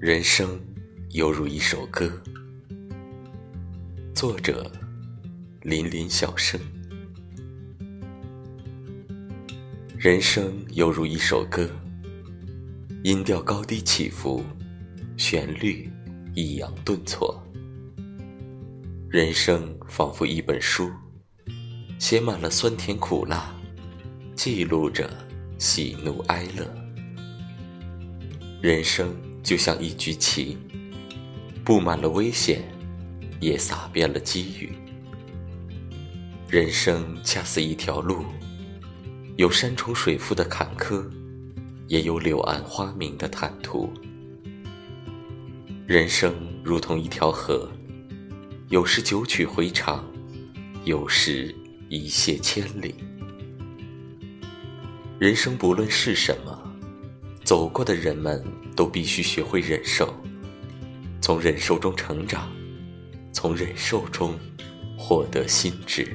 人生犹如一首歌，作者林林小生。人生犹如一首歌，音调高低起伏，旋律抑扬顿挫。人生仿佛一本书，写满了酸甜苦辣，记录着喜怒哀乐。人生。就像一局棋，布满了危险，也洒遍了机遇。人生恰似一条路，有山重水复的坎坷，也有柳暗花明的坦途。人生如同一条河，有时九曲回肠，有时一泻千里。人生不论是什么。走过的人们都必须学会忍受，从忍受中成长，从忍受中获得心智。